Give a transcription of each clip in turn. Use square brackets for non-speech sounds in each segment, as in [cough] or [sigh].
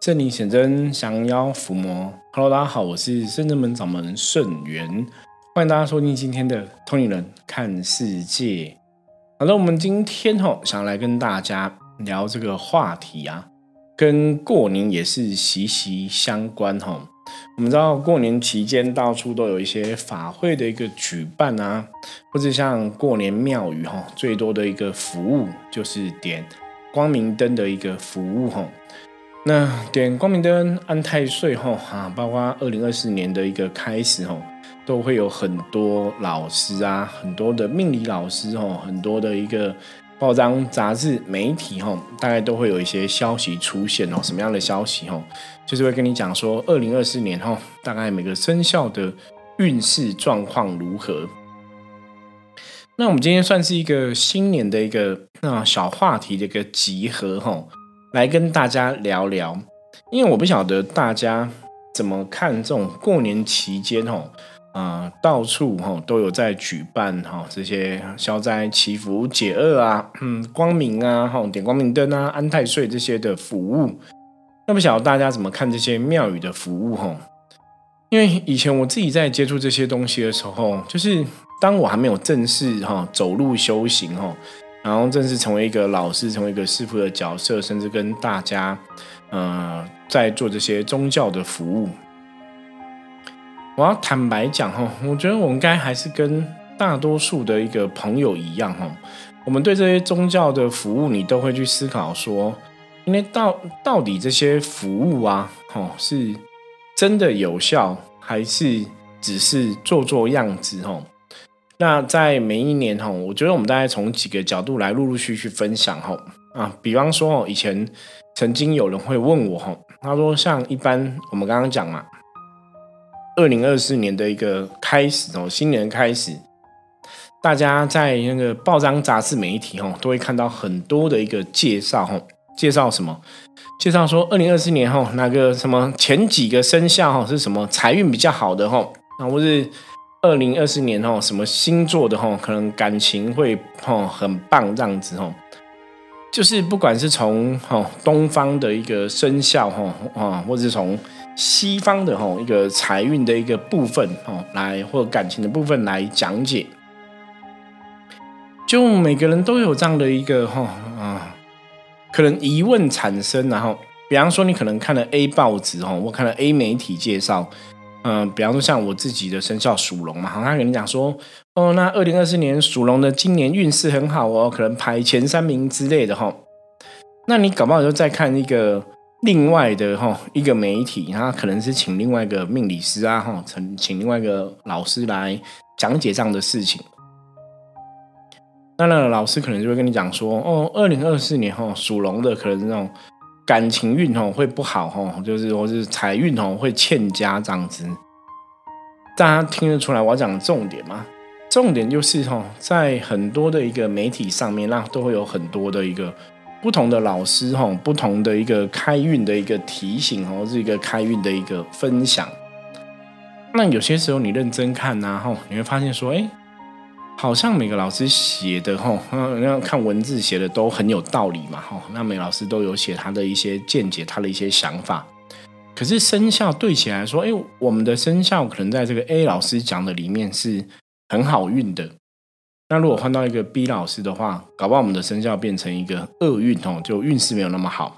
圣灵显真，降妖伏魔。Hello，大家好，我是圣真门掌门圣元，欢迎大家收听今天的《通灵人看世界》。好了，我们今天哈想来跟大家聊这个话题啊，跟过年也是息息相关哈。我们知道过年期间到处都有一些法会的一个举办啊，或者像过年庙宇哈，最多的一个服务就是点光明灯的一个服务哈。那点光明灯安太岁后啊，包括二零二四年的一个开始吼，都会有很多老师啊，很多的命理老师吼，很多的一个报章杂志媒体吼，大概都会有一些消息出现哦。什么样的消息吼？就是会跟你讲说，二零二四年吼，大概每个生肖的运势状况如何。那我们今天算是一个新年的一个啊小话题的一个集合吼。来跟大家聊聊，因为我不晓得大家怎么看这种过年期间吼，啊，到处吼都有在举办哈这些消灾祈福解厄啊，嗯，光明啊，吼点光明灯啊，安太岁这些的服务。那不晓得大家怎么看这些庙宇的服务吼？因为以前我自己在接触这些东西的时候，就是当我还没有正式哈走路修行吼。然后正式成为一个老师，成为一个师傅的角色，甚至跟大家，呃，在做这些宗教的服务。我要坦白讲哈，我觉得我们该还是跟大多数的一个朋友一样哈，我们对这些宗教的服务，你都会去思考说，因为到到底这些服务啊，哦，是真的有效，还是只是做做样子哈？那在每一年哈，我觉得我们大概从几个角度来陆陆续续分享哈啊，比方说哦，以前曾经有人会问我哈，他说像一般我们刚刚讲嘛，二零二四年的一个开始哦，新年开始，大家在那个报章杂志媒体哈，都会看到很多的一个介绍哈，介绍什么？介绍说二零二四年哈，那个什么前几个生肖哈是什么财运比较好的哈，那或是。二零二四年哦，什么星座的哈，可能感情会哦很棒这样子哦，就是不管是从哈东方的一个生肖哈啊，或者是从西方的哈一个财运的一个部分哦来，或感情的部分来讲解，就每个人都有这样的一个哈啊，可能疑问产生，然后比方说你可能看了 A 报纸哈，我看了 A 媒体介绍。嗯，比方说像我自己的生肖属龙嘛，好，他跟你讲说，哦，那二零二四年属龙的今年运势很好哦，可能排前三名之类的哈。那你搞不好就再看一个另外的哈一个媒体，他可能是请另外一个命理师啊哈，请请另外一个老师来讲解这样的事情。那那老师可能就会跟你讲说，哦，二零二四年哈属龙的可能那种。感情运哦会不好哦，就是或是财运哦会欠佳这样子，大家听得出来我讲重点吗？重点就是哈，在很多的一个媒体上面，那都会有很多的一个不同的老师哈，不同的一个开运的一个提醒哦，是一个开运的一个分享。那有些时候你认真看呐哈，你会发现说，哎。好像每个老师写的哈，那看文字写的都很有道理嘛吼。那每老师都有写他的一些见解，他的一些想法。可是生肖对起来说，哎，我们的生肖可能在这个 A 老师讲的里面是很好运的。那如果换到一个 B 老师的话，搞不好我们的生肖变成一个厄运哦，就运势没有那么好。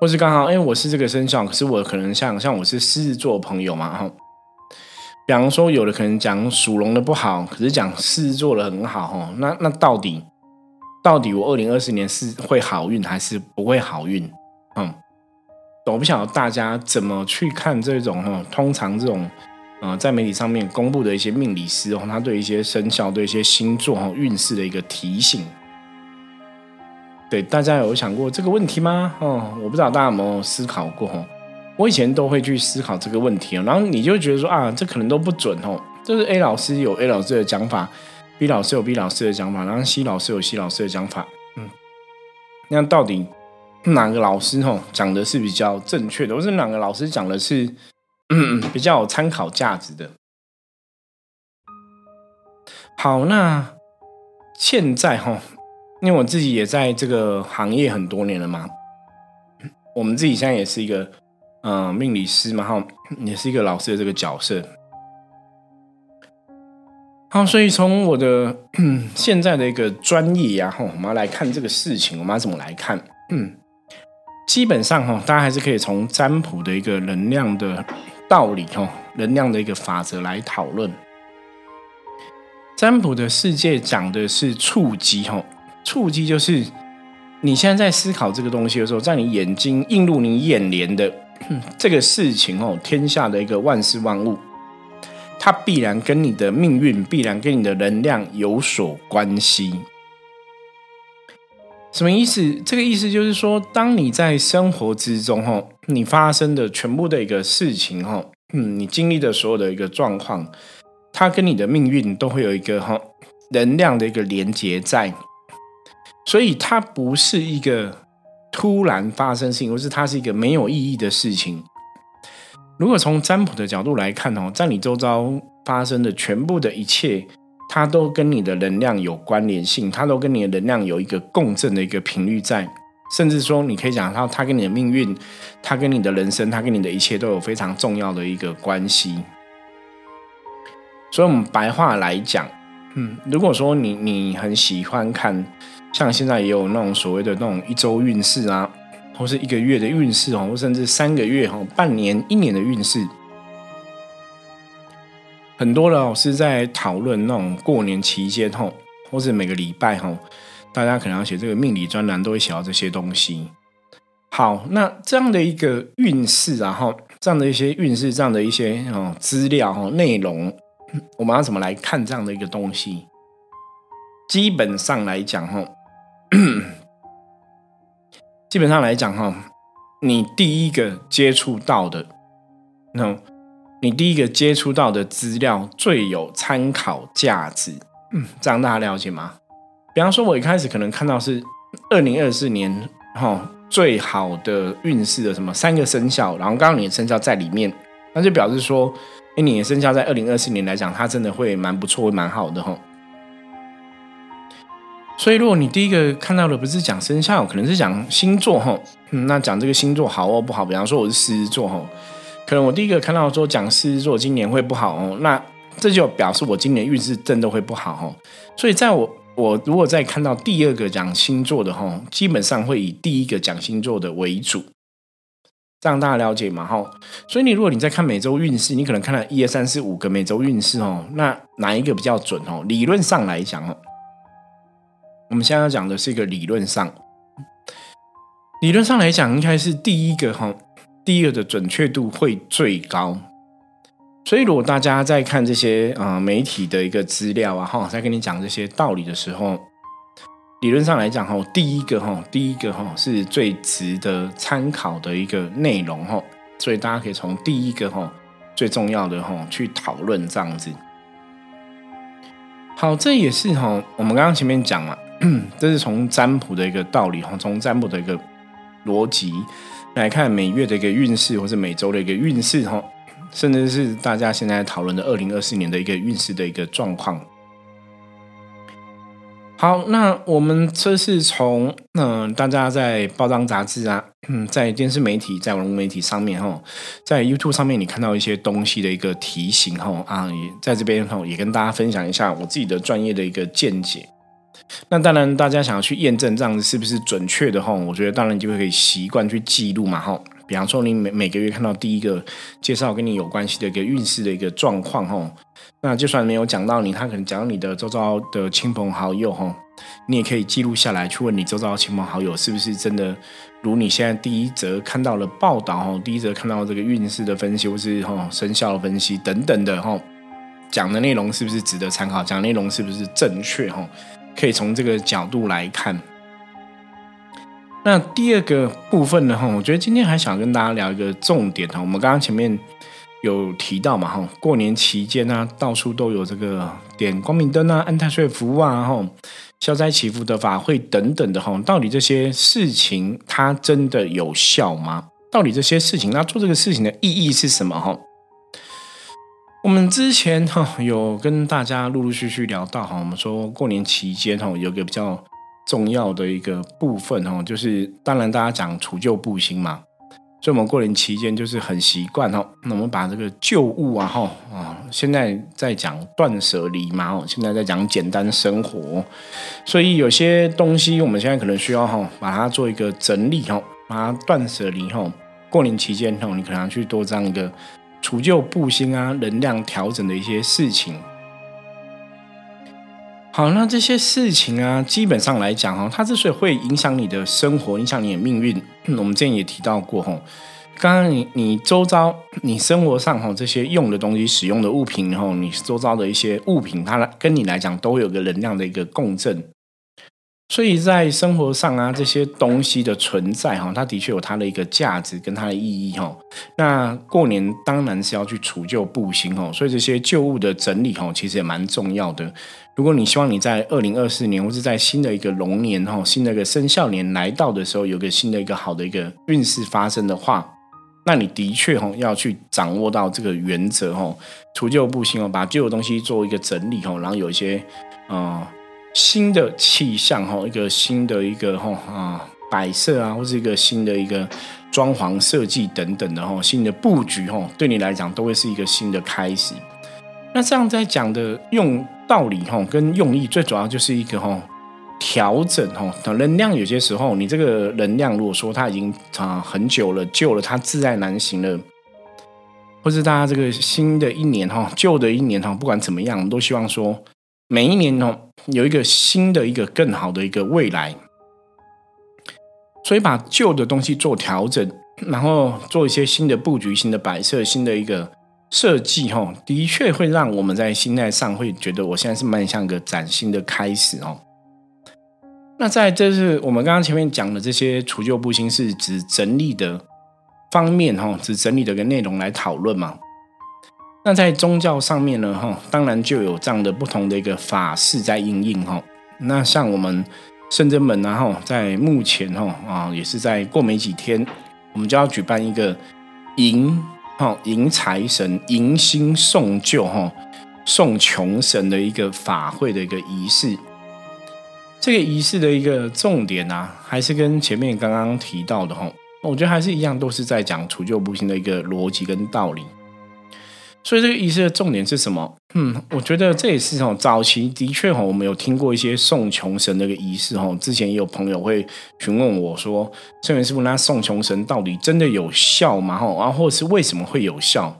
或是刚好，哎，我是这个生肖，可是我可能像像我是狮子座朋友嘛哈。比方说，有的可能讲属龙的不好，可是讲狮子座的很好哦。那那到底到底我二零二四年是会好运还是不会好运？嗯，我不晓得大家怎么去看这种哈。通常这种呃，在媒体上面公布的一些命理师哦，他对一些生肖、对一些星座哈运势的一个提醒，对大家有想过这个问题吗？哦，我不知道大家有没有思考过哈。我以前都会去思考这个问题哦，然后你就觉得说啊，这可能都不准哦。就是 A 老师有 A 老师的讲法，B 老师有 B 老师的讲法，然后 C 老师有 C 老师的讲法。嗯，那到底哪个老师哦讲的是比较正确的，或是哪个老师讲的是比较有参考价值的？好，那现在哈，因为我自己也在这个行业很多年了嘛。我们自己现在也是一个嗯命理师嘛，哈，也是一个老师的这个角色。好，所以从我的 [clears throat] 现在的一个专业呀，哈，我们要来看这个事情，我们要怎么来看？嗯，基本上哈，大家还是可以从占卜的一个能量的道理，哈，能量的一个法则来讨论。占卜的世界讲的是触机，哈，触机就是你现在在思考这个东西的时候，在你眼睛映入你眼帘的 [clears throat] 这个事情，哦，天下的一个万事万物，它必然跟你的命运，必然跟你的能量有所关系。什么意思？这个意思就是说，当你在生活之中，哈，你发生的全部的一个事情，哈，嗯，你经历的所有的一个状况。它跟你的命运都会有一个哈能量的一个连接在，所以它不是一个突然发生事情，或是它是一个没有意义的事情。如果从占卜的角度来看哦，在你周遭发生的全部的一切，它都跟你的能量有关联性，它都跟你的能量有一个共振的一个频率在，甚至说你可以讲到它跟你的命运，它跟你的人生，它跟你的一切都有非常重要的一个关系。所以，我们白话来讲，嗯，如果说你你很喜欢看，像现在也有那种所谓的那种一周运势啊，或是一个月的运势哦，甚至三个月哈、半年、一年的运势，很多的老师在讨论那种过年期间哈，或是每个礼拜哈，大家可能要写这个命理专栏，都会写到这些东西。好，那这样的一个运势啊，哈，这样的一些运势，这样的一些哦资料哈内容。我们要怎么来看这样的一个东西？基本上来讲，哈，[coughs] 基本上来讲，哈，你第一个接触到的，那，你第一个接触到的资料最有参考价值。嗯，这样大家了解吗？比方说，我一开始可能看到是二零二四年，哈，最好的运势的什么三个生肖，然后刚刚你的生肖在里面，那就表示说。哎，你的生肖在二零二四年来讲，它真的会蛮不错，会蛮好的哈。所以，如果你第一个看到的不是讲生肖，可能是讲星座哈。嗯，那讲这个星座好或不好，比方说我是狮子座哈，可能我第一个看到说讲狮子座今年会不好哦，那这就表示我今年运势真的会不好哦。所以，在我我如果再看到第二个讲星座的哈，基本上会以第一个讲星座的为主。这样大家了解嘛？哈，所以你如果你在看每周运势，你可能看到一二三四五个每周运势哦，那哪一个比较准哦？理论上来讲哦，我们现在要讲的是一个理论上，理论上来讲应该是第一个哈，第一个的准确度会最高。所以如果大家在看这些啊媒体的一个资料啊哈，在跟你讲这些道理的时候。理论上来讲，哈，第一个哈，第一个哈是最值得参考的一个内容，哈，所以大家可以从第一个哈最重要的哈去讨论这样子。好，这也是哈我们刚刚前面讲嘛，[clears throat] 这是从占卜的一个道理哈，从占卜的一个逻辑来看每月的一个运势，或者每周的一个运势哈，甚至是大家现在讨论的二零二四年的一个运势的一个状况。好，那我们这是从嗯，大家在报章杂志啊，嗯，在电视媒体、在网络媒体上面哈，在 YouTube 上面你看到一些东西的一个提醒哈啊，也在这边哈，也跟大家分享一下我自己的专业的一个见解。那当然，大家想要去验证这样子是不是准确的吼，我觉得当然你就会可以习惯去记录嘛吼。比方说，你每每个月看到第一个介绍跟你有关系的一个运势的一个状况吼。那就算没有讲到你，他可能讲你的周遭的亲朋好友吼，你也可以记录下来，去问你周遭的亲朋好友是不是真的如你现在第一则看到了报道吼，第一则看到这个运势的分析或是吼生肖的分析等等的吼，讲的内容是不是值得参考？讲内容是不是正确吼？可以从这个角度来看。那第二个部分呢哈，我觉得今天还想跟大家聊一个重点哈，我们刚刚前面。有提到嘛？哈，过年期间呢，到处都有这个点光明灯啊、安太岁符啊、哈消灾祈福的法会等等的哈。到底这些事情它真的有效吗？到底这些事情，那做这个事情的意义是什么？哈，我们之前哈有跟大家陆陆续续聊到哈，我们说过年期间哈有个比较重要的一个部分哈，就是当然大家讲除旧布新嘛。所以我们过年期间就是很习惯哈，那我们把这个旧物啊，哈啊，现在在讲断舍离嘛，哦，现在在讲简单生活，所以有些东西我们现在可能需要哈，把它做一个整理哈，把它断舍离哈。过年期间哦，你可能要去多这样一个除旧布新啊，能量调整的一些事情。好，那这些事情啊，基本上来讲哈，它之所以会影响你的生活，影响你的命运，我们之前也提到过哈。刚刚你你周遭你生活上哈这些用的东西、使用的物品，然后你周遭的一些物品，它来跟你来讲都有个能量的一个共振。所以在生活上啊，这些东西的存在哈，它的确有它的一个价值跟它的意义哈。那过年当然是要去除旧布新哦，所以这些旧物的整理哈，其实也蛮重要的。如果你希望你在二零二四年或者在新的一个龙年哈，新的一个生肖年来到的时候，有个新的一个好的一个运势发生的话，那你的确哈要去掌握到这个原则哈，除旧布新哦，把旧的东西做一个整理哈，然后有一些嗯。新的气象哈，一个新的一个哈啊摆设啊，或者一个新的一个装潢设计等等的哈，新的布局哈，对你来讲都会是一个新的开始。那这样在讲的用道理哈，跟用意最主要就是一个哈调整哈能量。有些时候你这个能量如果说它已经啊很久了旧了，它自在难行了，或是大家这个新的一年哈旧的一年哈，不管怎么样，我们都希望说。每一年哦，有一个新的一个更好的一个未来，所以把旧的东西做调整，然后做一些新的布局、新的摆设、新的一个设计，哈，的确会让我们在心态上会觉得，我现在是迈向一个崭新的开始哦。那在这是我们刚刚前面讲的这些除旧布新，是指整理的方面，哈，指整理的一个内容来讨论嘛。那在宗教上面呢，哈，当然就有这样的不同的一个法事在应应哈。那像我们圣真门呢，哈，在目前哈啊，也是在过没几天，我们就要举办一个迎哈迎财神、迎新送旧哈送穷神的一个法会的一个仪式。这个仪式的一个重点啊，还是跟前面刚刚提到的哈，我觉得还是一样，都是在讲除旧布新的一个逻辑跟道理。所以这个仪式的重点是什么？嗯，我觉得这也是哦，早期的确哈，我们有听过一些送穷神的一个仪式哈。之前也有朋友会询问我说：“圣元师傅，那送穷神到底真的有效吗？哈，然后或者是为什么会有效？”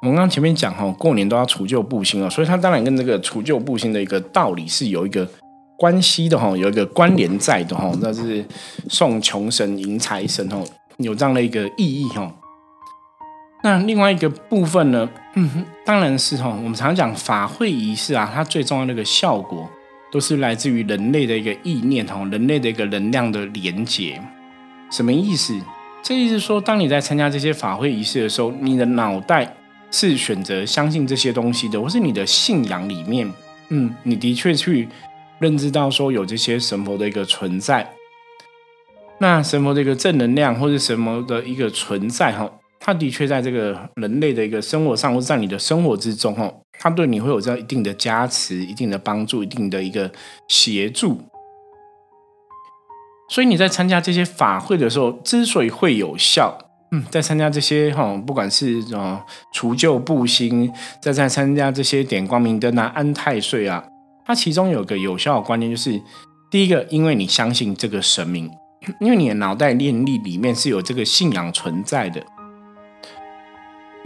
我们刚前面讲哈，过年都要除旧布新啊，所以它当然跟这个除旧布新的一个道理是有一个关系的哈，有一个关联在的哈。那是送穷神迎财神哈，有这样的一个意义哈。那另外一个部分呢？嗯，当然是哈。我们常讲法会仪式啊，它最重要的一个效果，都是来自于人类的一个意念哈，人类的一个能量的连接。什么意思？这意思说，当你在参加这些法会仪式的时候，你的脑袋是选择相信这些东西的，或是你的信仰里面，嗯，你的确去认知到说有这些神佛的一个存在。那神佛的一个正能量，或者神佛的一个存在哈。他的确在这个人类的一个生活上，或者在你的生活之中，哦，他对你会有这样一定的加持、一定的帮助、一定的一个协助。所以你在参加这些法会的时候，之所以会有效，嗯，在参加这些哈，不管是啊除旧布新，在在参加这些点光明灯啊、安太岁啊，它其中有个有效的观念，就是第一个，因为你相信这个神明，因为你的脑袋念力里面是有这个信仰存在的。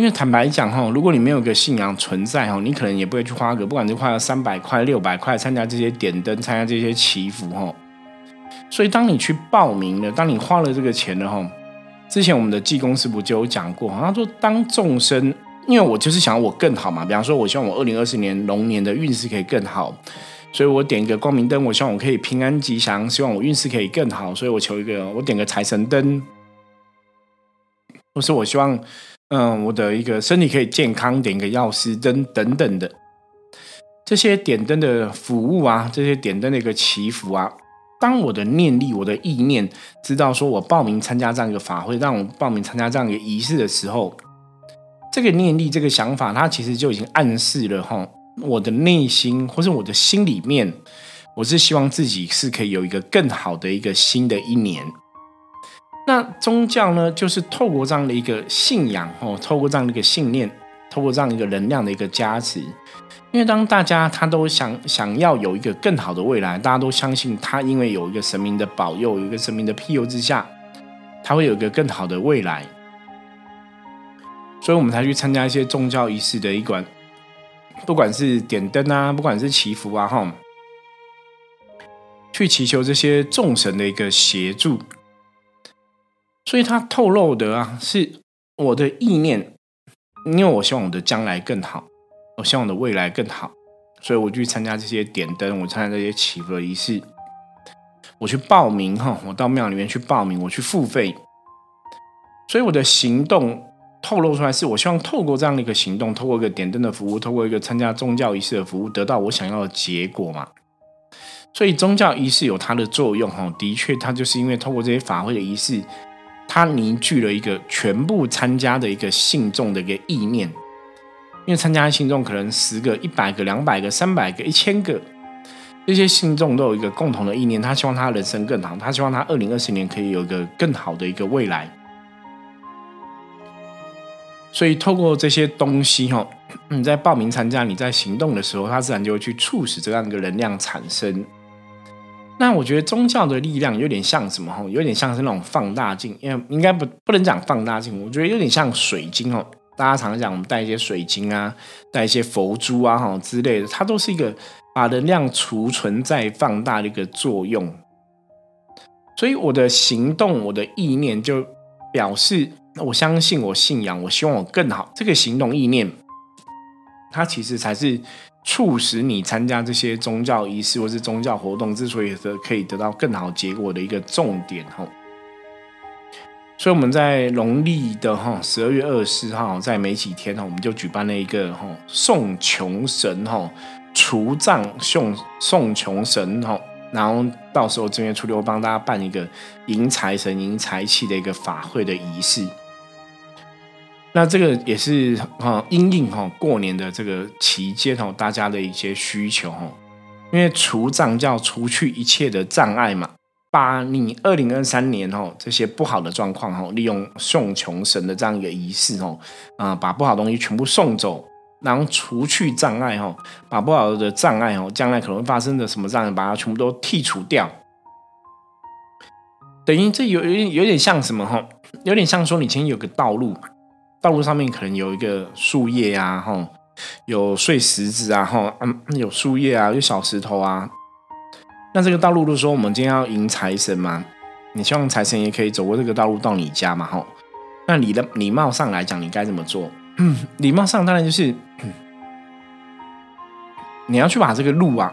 因为坦白讲哈，如果你没有一个信仰存在哈，你可能也不会去花个不管是花了三百块、六百块参加这些点灯、参加这些祈福哈。所以当你去报名了，当你花了这个钱了哈，之前我们的济公师傅就有讲过，他说当众生，因为我就是想要我更好嘛，比方说我希望我二零二四年龙年的运势可以更好，所以我点一个光明灯，我希望我可以平安吉祥，希望我运势可以更好，所以我求一个，我点个财神灯，或是我希望。嗯，我的一个身体可以健康，点个药师灯等等的这些点灯的服务啊，这些点灯的一个祈福啊。当我的念力、我的意念知道说我报名参加这样一个法会，让我报名参加这样一个仪式的时候，这个念力、这个想法，它其实就已经暗示了哈，我的内心或者我的心里面，我是希望自己是可以有一个更好的一个新的一年。那宗教呢，就是透过这样的一个信仰哦，透过这样的一个信念，透过这样一个能量的一个加持。因为当大家他都想想要有一个更好的未来，大家都相信他，因为有一个神明的保佑，有一个神明的庇佑之下，他会有一个更好的未来。所以我们才去参加一些宗教仪式的一关，不管是点灯啊，不管是祈福啊，哈，去祈求这些众神的一个协助。所以他透露的啊，是我的意念，因为我希望我的将来更好，我希望我的未来更好，所以我去参加这些点灯，我参加这些祈福的仪式，我去报名哈，我到庙里面去报名，我去付费，所以我的行动透露出来，是我希望透过这样的一个行动，透过一个点灯的服务，透过一个参加宗教仪式的服务，得到我想要的结果嘛。所以宗教仪式有它的作用哈，的确，它就是因为透过这些法会的仪式。它凝聚了一个全部参加的一个信众的一个意念，因为参加的信众可能十个、一百个、两百个、三百个、一千个，这些信众都有一个共同的意念，他希望他人生更好，他希望他二零二四年可以有一个更好的一个未来。所以透过这些东西哈，你在报名参加、你在行动的时候，它自然就会去促使这样一个能量产生。那我觉得宗教的力量有点像什么哈？有点像是那种放大镜，因为应该不不能讲放大镜，我觉得有点像水晶哦。大家常常讲我们带一些水晶啊，带一些佛珠啊哈之类的，它都是一个把能量储存在放大的一个作用。所以我的行动，我的意念就表示我相信，我信仰，我希望我更好。这个行动意念，它其实才是。促使你参加这些宗教仪式或是宗教活动，之所以得可以得到更好结果的一个重点哈。所以我们在农历的哈十二月二十号，在没几天哈，我们就举办了一个哈送穷神哈除障送送穷神哈，然后到时候正月初六帮大家办一个迎财神迎财气的一个法会的仪式。那这个也是哈，因应哈过年的这个期间哈，大家的一些需求哈，因为除障叫除去一切的障碍嘛，把你二零二三年哈这些不好的状况哈，利用送穷神的这样一个仪式哦，啊，把不好东西全部送走，然后除去障碍哈，把不好的障碍哦，将来可能会发生的什么障碍，把它全部都剔除掉，等于这有有点有点像什么哈，有点像说你前面有个道路。道路上面可能有一个树叶啊，吼，有碎石子啊，吼，嗯，有树叶啊，有小石头啊。那这个道路，如果说我们今天要迎财神嘛，你希望财神也可以走过这个道路到你家嘛，吼。那你的礼貌上来讲，你该怎么做？[clears throat] 礼貌上当然就是 [clears throat] 你要去把这个路啊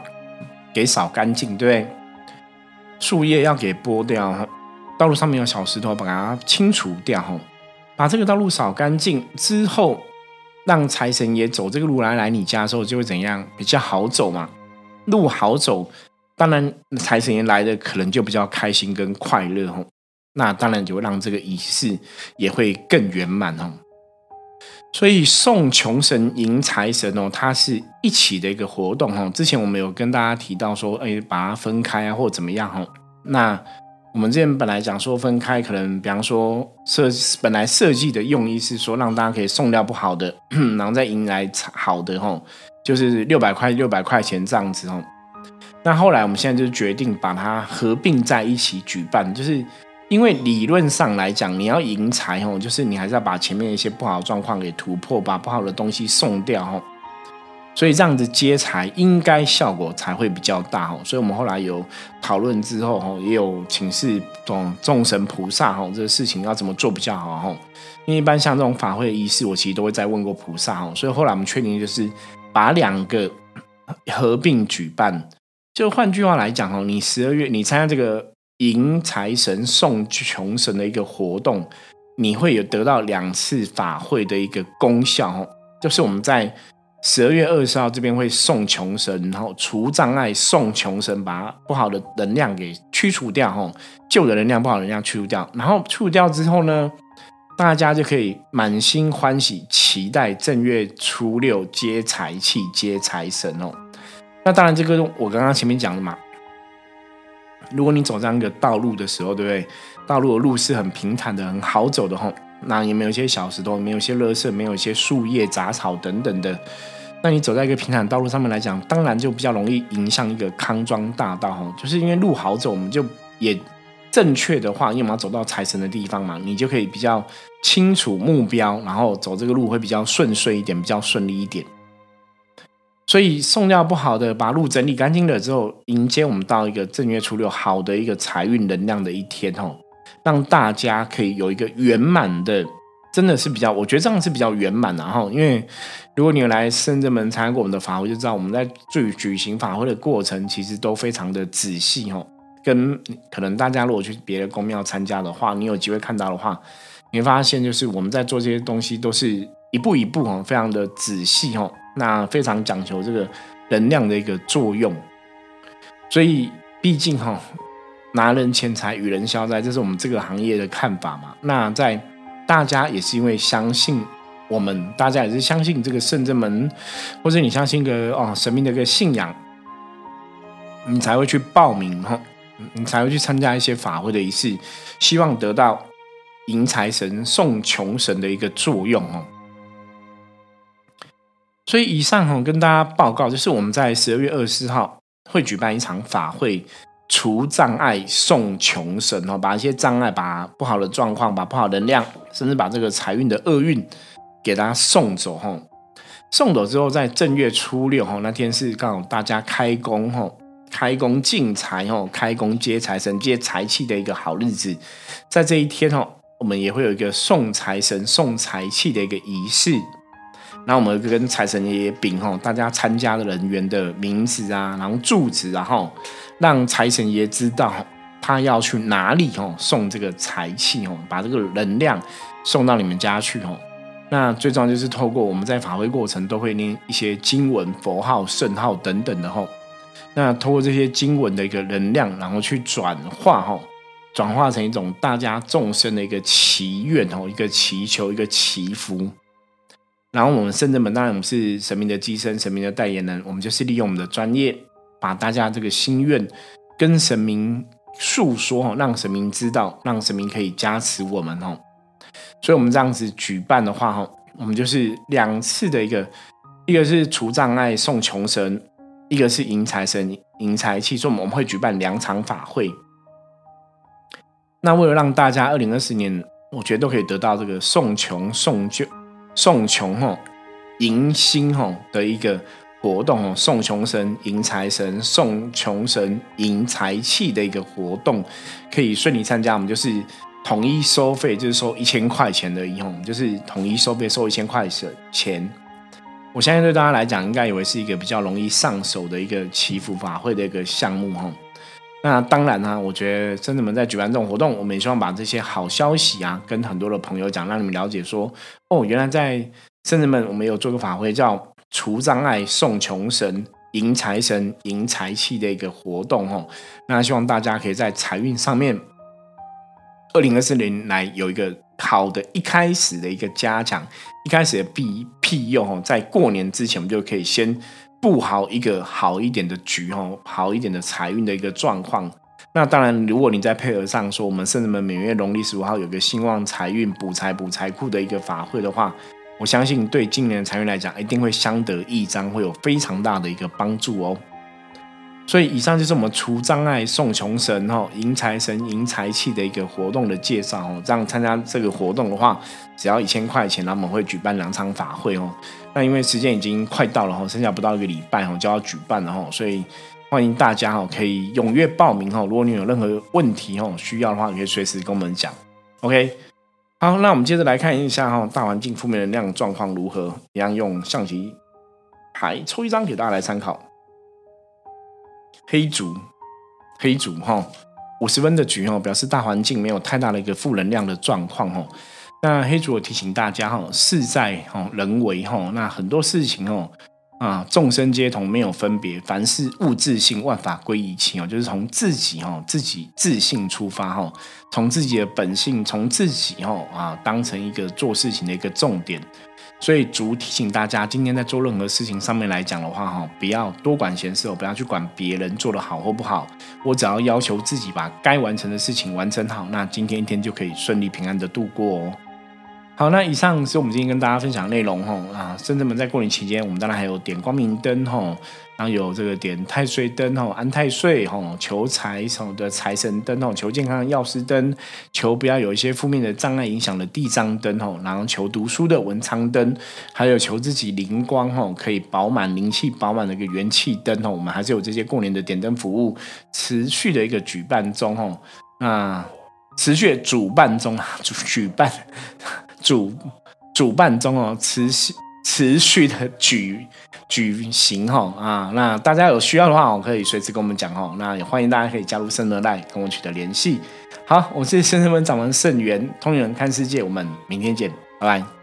给扫干净，对不对？树叶要给剥掉，道路上面有小石头，把它清除掉，哈。把这个道路扫干净之后，让财神爷走这个路来来你家的时候，就会怎样比较好走嘛？路好走，当然财神爷来的可能就比较开心跟快乐哦。那当然就会让这个仪式也会更圆满哦。所以送穷神迎财神哦，它是一起的一个活动哦。之前我们有跟大家提到说，哎，把它分开啊，或怎么样哦。那我们之前本来讲说分开，可能比方说设本来设计的用意是说让大家可以送掉不好的，[clears throat] 然后再迎来好的吼，就是六百块六百块钱这样子吼。那后来我们现在就决定把它合并在一起举办，就是因为理论上来讲，你要迎财吼，就是你还是要把前面一些不好的状况给突破，把不好的东西送掉吼。所以这样子接财应该效果才会比较大哦。所以我们后来有讨论之后哈，也有请示众众神菩萨哈，这个事情要怎么做比较好哈？因为一般像这种法会仪式，我其实都会再问过菩萨哦。所以后来我们确定就是把两个合并举办。就换句话来讲哦，你十二月你参加这个迎财神送穷神的一个活动，你会有得到两次法会的一个功效哦，就是我们在。十二月二十号这边会送穷神，然后除障碍，送穷神，把不好的能量给驱除掉，吼，旧的能量、不好的能量驱除掉，然后去除掉之后呢，大家就可以满心欢喜，期待正月初六接财气、接财神哦。那当然，这个我刚刚前面讲的嘛，如果你走这样一个道路的时候，对不对？道路的路是很平坦的，很好走的吼。那也没有一些小石头，没有一些垃圾，没有一些树叶、杂草等等的。那你走在一个平坦道路上面来讲，当然就比较容易迎向一个康庄大道哈。就是因为路好走，我们就也正确的话，因为我们要走到财神的地方嘛，你就可以比较清楚目标，然后走这个路会比较顺遂一点，比较顺利一点。所以送掉不好的，把路整理干净了之后，迎接我们到一个正月初六好的一个财运能量的一天哦，让大家可以有一个圆满的，真的是比较，我觉得这样是比较圆满的哈。因为如果你有来深圳门参加过我们的法会，就知道我们在举举行法会的过程其实都非常的仔细哈。跟可能大家如果去别的宫庙参加的话，你有机会看到的话，你会发现就是我们在做这些东西都是一步一步，非常的仔细哈。那非常讲求这个能量的一个作用，所以毕竟哈，拿人钱财与人消灾，这是我们这个行业的看法嘛。那在大家也是因为相信我们，大家也是相信这个圣正门，或者你相信个哦神明的一个信仰，你才会去报名哈，你才会去参加一些法会的仪式，希望得到迎财神、送穷神的一个作用哦。所以以上哈跟大家报告，就是我们在十二月二十四号会举办一场法会，除障碍送穷神哦，把一些障碍、把不好的状况、把不好能量，甚至把这个财运的厄运给大家送走哈。送走之后，在正月初六哈那天是刚好大家开工哈，开工进财哈，开工接财神、接财气的一个好日子。在这一天哈，我们也会有一个送财神、送财气的一个仪式。那我们跟财神爷爷禀吼，大家参加的人员的名字啊，然后住址，然后让财神爷知道他要去哪里吼，送这个财气吼，把这个能量送到你们家去吼。那最重要就是透过我们在法会过程都会念一些经文、佛号、圣号等等的吼。那通过这些经文的一个能量，然后去转化吼，转化成一种大家众生的一个祈愿吼，一个祈求，一个祈福。然后我们圣者们当然我们是神明的机身，神明的代言人，我们就是利用我们的专业，把大家这个心愿跟神明诉说，让神明知道，让神明可以加持我们哦。所以，我们这样子举办的话哈，我们就是两次的一个，一个是除障碍送穷神，一个是迎财神迎财气，所以我们会举办两场法会。那为了让大家二零二四年，我觉得都可以得到这个送穷送救。送穷吼，迎新吼的一个活动哦，送穷神迎财神，送穷神迎财气的一个活动，可以顺利参加。我们就是统一收费，就是收一千块钱的一吼，就是统一收费收一千块钱。我相信对大家来讲，应该以为是一个比较容易上手的一个祈福法会的一个项目哈。那当然啦，我觉得真的们在举办这种活动，我们也希望把这些好消息啊，跟很多的朋友讲，让你们了解说，哦，原来在圣子们，我们有做个法会，叫除障碍、送穷神、迎财神、迎财气的一个活动哦。那希望大家可以在财运上面，二零二四年来有一个好的一开始的一个加强，一开始的庇庇佑哦，在过年之前，我们就可以先。布好一个好一点的局哦，好一点的财运的一个状况。那当然，如果你再配合上说，我们圣人们每月农历十五号有个兴旺财运、补财补财库的一个法会的话，我相信对今年的财运来讲，一定会相得益彰，会有非常大的一个帮助哦。所以，以上就是我们除障碍、送穷神、哈迎财神、迎财气的一个活动的介绍哦。这样参加这个活动的话，只要一千块钱，那我们会举办两场法会哦。那因为时间已经快到了哈，剩下不到一个礼拜哈就要举办了哈，所以欢迎大家哈可以踊跃报名哈。如果你有任何问题哈需要的话，可以随时跟我们讲。OK，好，那我们接着来看一下哈大环境负面能量状况如何，一样用象棋牌抽一张给大家来参考。黑竹，黑竹哈，五十分的局哈，表示大环境没有太大的一个负能量的状况哈。那黑主提醒大家哈，事在人为哈，那很多事情哦啊，众生皆同，没有分别，凡事物自性，万法归一气哦，就是从自己哈自己自信出发哈，从自己的本性，从自己哈啊当成一个做事情的一个重点。所以主提醒大家，今天在做任何事情上面来讲的话，哈，不要多管闲事哦，不要去管别人做得好或不好。我只要要求自己把该完成的事情完成好，那今天一天就可以顺利平安的度过哦。好，那以上是我们今天跟大家分享内容吼啊，甚至们在过年期间，我们当然还有点光明灯吼，然后有这个点太岁灯吼，安太岁吼，求财什么的财神灯吼，求健康的药师灯，求不要有一些负面的障碍影响的地藏灯吼，然后求读书的文昌灯，还有求自己灵光吼，可以饱满灵气饱满的一个元气灯吼，我们还是有这些过年的点灯服务持续的一个举办中吼，那持续主办中啊，主举办。主主办中哦，持续持续的举举行哈啊，那大家有需要的话，我可以随时跟我们讲哦。那也欢迎大家可以加入圣乐赖跟我取得联系。好，我是圣人门掌门圣元，通远看世界，我们明天见，拜拜。